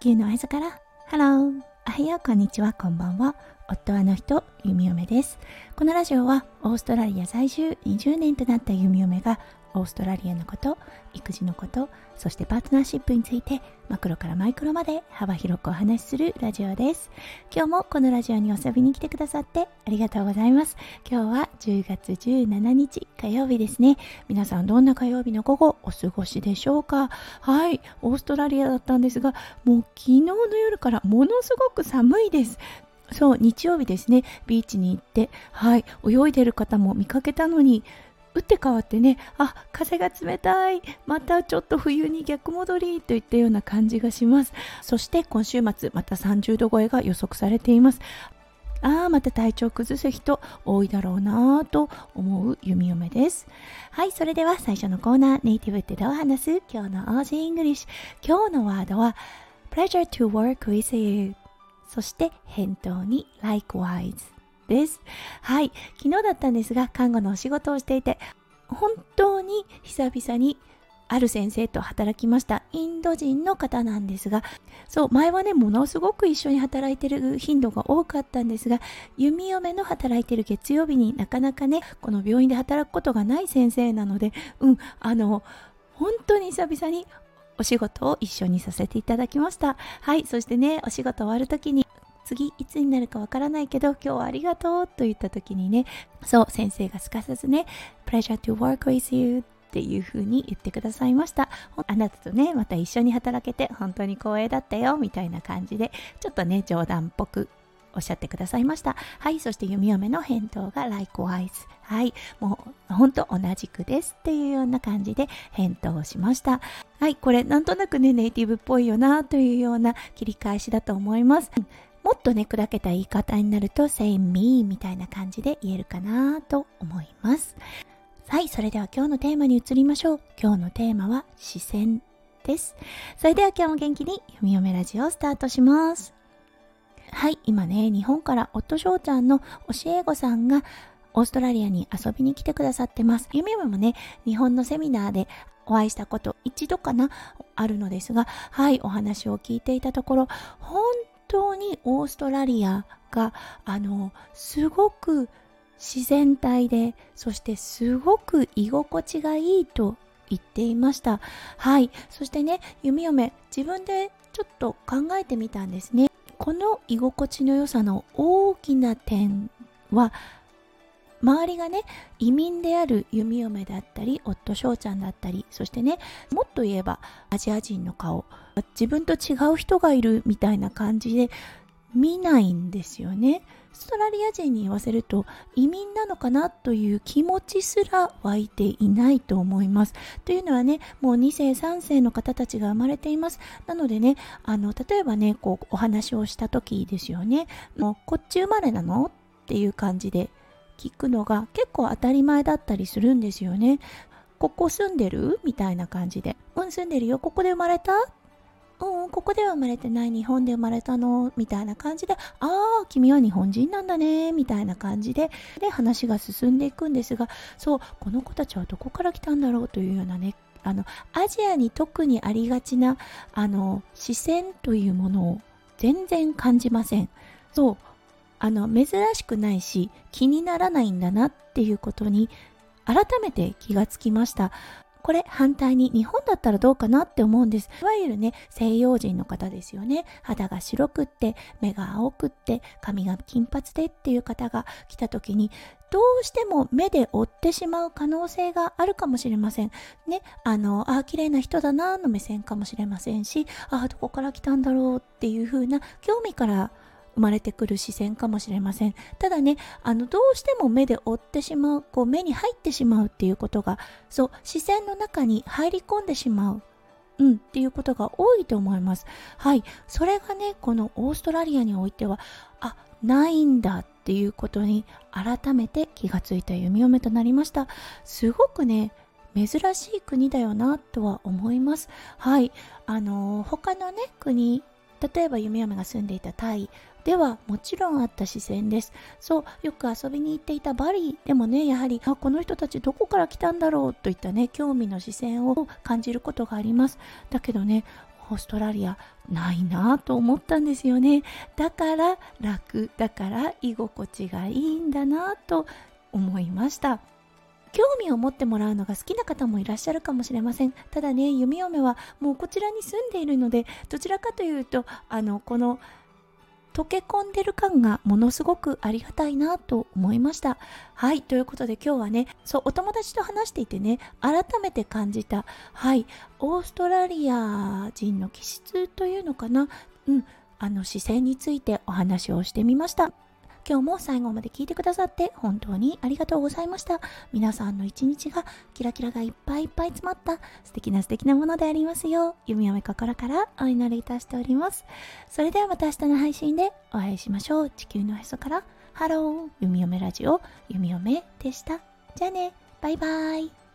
地球のへそから。ハローおはよう。こんにちは。こんばんは。夫はの人。弓嫁です。このラジオはオーストラリア在住。20年となった弓嫁がオーストラリアのこと育児のことそしてパートナーシップについてマクロからマイクロまで幅広くお話しするラジオです。今日もこのラジオに遊びに来てくださってありがとうございます。今日は10月17日火曜日ですね。皆さんどんな火曜日の午後お過ごしでしょうか？はいオーストラリアだったんですがもう昨日の夜からものすごく寒いです。そう日曜日ですね。ビーチに行ってはい泳いでる方も見かけたのに打って変わってねあ風が冷たいまたちょっと冬に逆戻りといったような感じがします。そして今週末また30度超えが予測されています。ああまた体調崩す人多いだろうなぁと思う弓嫁です。はいそれでは最初のコーナーネイティブってどう話す？今日の Aussie English。今日のワードは Pleasure to work with you そして返答に likewise です。はい。昨日だったんですが、看護のお仕事をしていて、本当に久々にある先生と働きました。インド人の方なんですが、そう、前はね、ものすごく一緒に働いてる頻度が多かったんですが、弓嫁の働いてる月曜日になかなかね、この病院で働くことがない先生なので、うん、あの、本当に久々にお仕事を一緒にさせていただきました。はい、そしてね、お仕事終わるときに次いつになるかわからないけど今日はありがとうと言った時にねそう先生がすかさずね Pleasure to work with you っていう風に言ってくださいましたあなたとねまた一緒に働けて本当に光栄だったよみたいな感じでちょっとね冗談っぽくおっしゃってくださいました。はい、そして弓嫁の返答が likewise。はい、もうほんと同じくですっていうような感じで返答をしました。はい、これなんとなくね、ネイティブっぽいよなというような切り返しだと思います。もっとね、砕けた言い方になると say me みたいな感じで言えるかなと思います。はい、それでは今日のテーマに移りましょう。今日のテーマは視線です。それでは今日も元気に読み読めラジオをスタートします。はい、今ね、日本から夫翔ちゃんの教え子さんがオーストラリアに遊びに来てくださってます。ゆみゆみもね、日本のセミナーでお会いしたこと一度かなあるのですが、はい、お話を聞いていたところ、本当にオーストラリアがあのすごく自然体でそしてすごく居心地がいいと言っていました。はい。そしてね弓嫁自分でちょっと考えてみたんですね。この居心地の良さの大きな点は周りがね移民である弓嫁だったり夫翔ちゃんだったりそしてねもっと言えばアジア人の顔自分と違う人がいるみたいな感じで見ないんですよね。オーストラリア人に言わせると移民なのかなという気持ちすら湧いていないと思います。というのはね、もう2世3世の方たちが生まれています。なのでね、あの例えばね、こうお話をした時ですよね、もうこっち生まれなの？っていう感じで聞くのが結構当たり前だったりするんですよね。ここ住んでる？みたいな感じで。うん、住んでるよ。ここで生まれた？うん、ここでは生まれてない日本で生まれたの？みたいな感じで、ああ、君は日本人なんだねみたいな感じで、で、話が進んでいくんですが、そう、この子たちはどこから来たんだろうというようなね、あの、アジアに特にありがちな、あの、視線というものを全然感じません。そう、あの、珍しくないし、気にならないんだなっていうことに、改めて気がつきました。これ反対に日本だったらどうかなって思うんです。いわゆるね、西洋人の方ですよね。肌が白くって、目が青くって、髪が金髪でっていう方が来た時に、どうしても目で追ってしまう可能性があるかもしれません。ね、あの、あ、綺麗な人だなの目線かもしれませんし、あ、どこから来たんだろうっていう風な興味から生まれてくる視線かもしれません。ただねあのどうしても目で追ってしまうこう目に入ってしまうっていうことがそう視線の中に入り込んでしまう。うんっていうことが多いと思います。はい。それがねこのオーストラリアにおいてはあないんだっていうことに改めて気がついた弓嫁となりました。すごくね珍しい国だよなとは思います。はい。あのー、他のね国例えば弓嫁が住んでいたタイではもちろんあった視線です。そうよく遊びに行っていたバリーでもねやはりあこの人たちどこから来たんだろうといったね興味の視線を感じることがあります。だけどねオーストラリアないなと思ったんですよね。だから楽だから居心地がいいんだなと思いました。興味を持ってもらうのが好きな方もいらっしゃるかもしれません。ただね弓嫁はもうこちらに住んでいるのでどちらかというとあのこの溶け込んでる感がものすごくありがたいなと思いました。はい、ということで今日はね、そう、お友達と話していてね、改めて感じた、はい、オーストラリア人の気質というのかな、うん、あの姿勢についてお話をしてみました。今日も最後まで聞いてくださって本当にありがとうございました。皆さんの一日がキラキラがいっぱいいっぱい詰まった素敵な素敵なものでありますよう、弓嫁心からお祈りいたしております。それではまた明日の配信でお会いしましょう。地球のへそからハロー弓嫁ラジオ弓嫁でした。じゃあね、バイバイ。